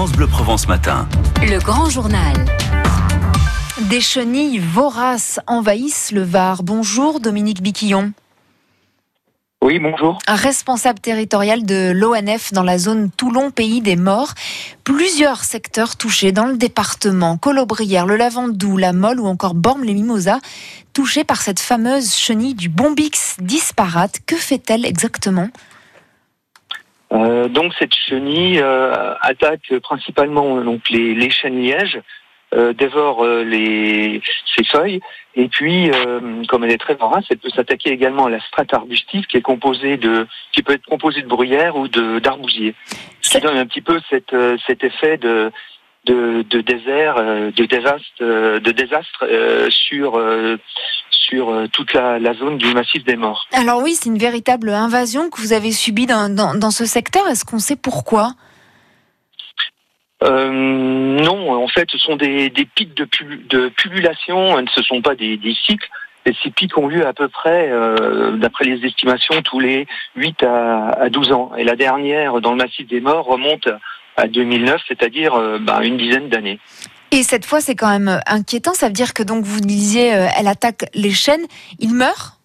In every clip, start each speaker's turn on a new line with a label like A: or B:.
A: France Bleu Provence Matin.
B: Le grand journal. Des chenilles voraces envahissent le Var. Bonjour Dominique Biquillon.
C: Oui, bonjour.
B: Responsable territorial de l'ONF dans la zone Toulon, pays des morts. Plusieurs secteurs touchés dans le département. Colobrières, le Lavandou, la Molle ou encore Bormes-les-Mimosas, touchés par cette fameuse chenille du Bombix disparate. Que fait-elle exactement?
C: Euh, donc cette chenille euh, attaque principalement donc les, les chenillèges, euh, dévore euh, les, ses feuilles, et puis euh, comme elle est très vorace, elle peut s'attaquer également à la strate arbustive qui est composée de, qui peut être composée de bruyère ou de d'arbousier, ce qui donne un petit peu cette, cet effet de de, de désert, euh, de désastre, euh, de désastre euh, sur sur toute la, la zone du massif des morts.
B: Alors oui, c'est une véritable invasion que vous avez subie dans, dans, dans ce secteur. Est-ce qu'on sait pourquoi?
C: Euh, non, en fait, ce sont des, des pics de, pu- de pullulation, ce ne sont pas des, des cycles. Et ces pics ont lieu à peu près, euh, d'après les estimations, tous les 8 à, à 12 ans. Et la dernière, dans le massif des morts, remonte à 2009, c'est-à-dire euh, ben, une dizaine d'années.
B: Et cette fois, c'est quand même inquiétant. Ça veut dire que donc vous disiez, euh, elle attaque les chênes, ils meurent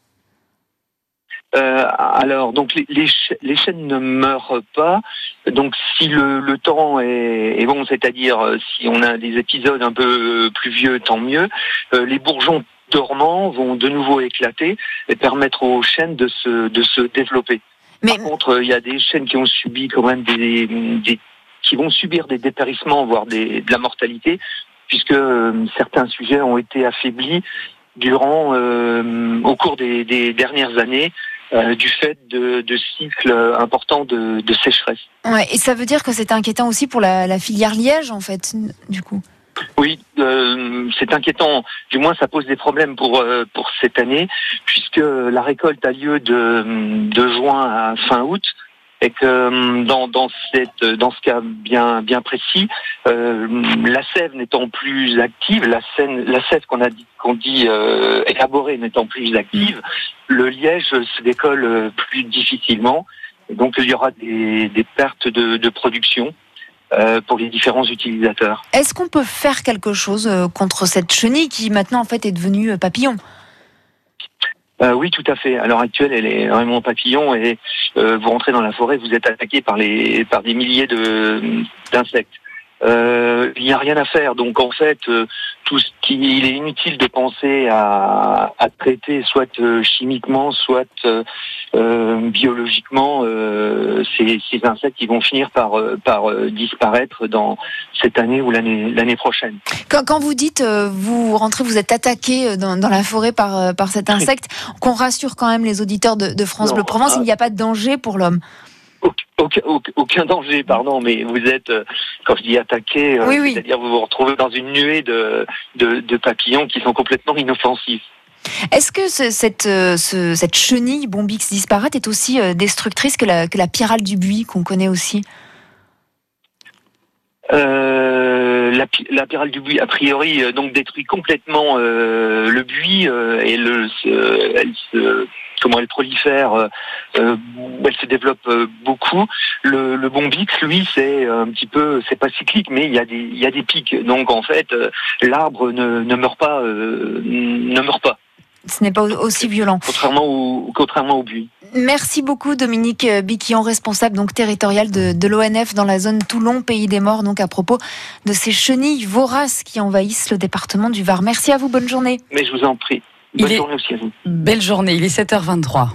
C: Euh, alors, donc les, les, ch- les chênes ne meurent pas. Donc, si le, le temps est, est bon, c'est-à-dire euh, si on a des épisodes un peu plus vieux, tant mieux. Euh, les bourgeons dormants vont de nouveau éclater et permettre aux chênes de se, de se développer.
B: Mais
C: Par contre, il y a des chênes qui ont subi quand même des, des qui vont subir des dépérissements, voire des, de la mortalité, puisque euh, certains sujets ont été affaiblis durant, euh, au cours des, des dernières années, euh, du fait de, de cycles importants de, de sécheresse.
B: ouais, et ça veut dire que c'est inquiétant aussi pour la, la filière liège, en fait, du coup?
C: Oui, euh, c'est inquiétant. Du moins, ça pose des problèmes pour euh, pour cette année, puisque la récolte a lieu de, de juin à fin août, et que euh, dans ce cas bien précis, euh, la sève n'étant plus active, la sève qu'on dit euh, élaborée n'étant plus active, le liège se décolle euh, plus difficilement. Et donc, il y aura des, pertes de, de production pour les différents utilisateurs.
B: Est-ce qu'on peut faire quelque chose contre cette chenille qui maintenant, en fait, est devenue papillon?
C: Euh, oui, tout à fait. À l'heure actuelle, elle est vraiment papillon et euh, vous rentrez dans la forêt, vous êtes attaqué par les par des milliers de d'insectes. Euh, il n'y a rien à faire. Donc en fait, euh, tout ce qui il est inutile de penser à, à traiter soit euh, chimiquement, soit biologiquement ces, ces insectes qui vont finir par par disparaître dans cette année ou l'année l'année prochaine.
B: quand, quand vous dites, vous rentrez, vous êtes attaqué dans, dans la forêt par, par cet insecte, qu'on rassure quand même les auditeurs de, de France Bleu Provence, il n'y a pas de danger pour l'homme.
C: Aucun, danger, pardon, mais vous êtes, euh, quand je dis attaqué, euh,
B: Oui, oui.
C: c'est-à-dire vous vous retrouvez dans une nuée de, de, de papillons qui sont complètement inoffensifs.
B: Est-ce que ce- cette, euh, ce- cette chenille Bombix disparate est aussi destructrice que la, que la pyrale du buis qu'on connaît aussi?
C: Euh, la, la pyrale du buis, a priori, donc détruit complètement euh, le buis euh, et le, elle se, comment elle prolifère, euh, euh, elle se développe euh, beaucoup. Le, le bombix, lui, c'est un petit peu, c'est pas cyclique, mais il y a des, il y a des pics. Donc en fait, euh, l'arbre ne, ne meurt pas, euh, ne meurt pas,
B: Ce n'est pas au- aussi violent.
C: contrairement au, contrairement au buis.
B: Merci beaucoup Dominique Biquillon, responsable donc territorial de, de l'ONF dans la zone Toulon, pays des morts, donc à propos de ces chenilles voraces qui envahissent le département du Var. Merci à vous, bonne journée.
C: Mais je vous en prie.
D: Il
C: Bonne
D: est-
C: journée aussi à vous.
D: Belle journée, il est 7h23.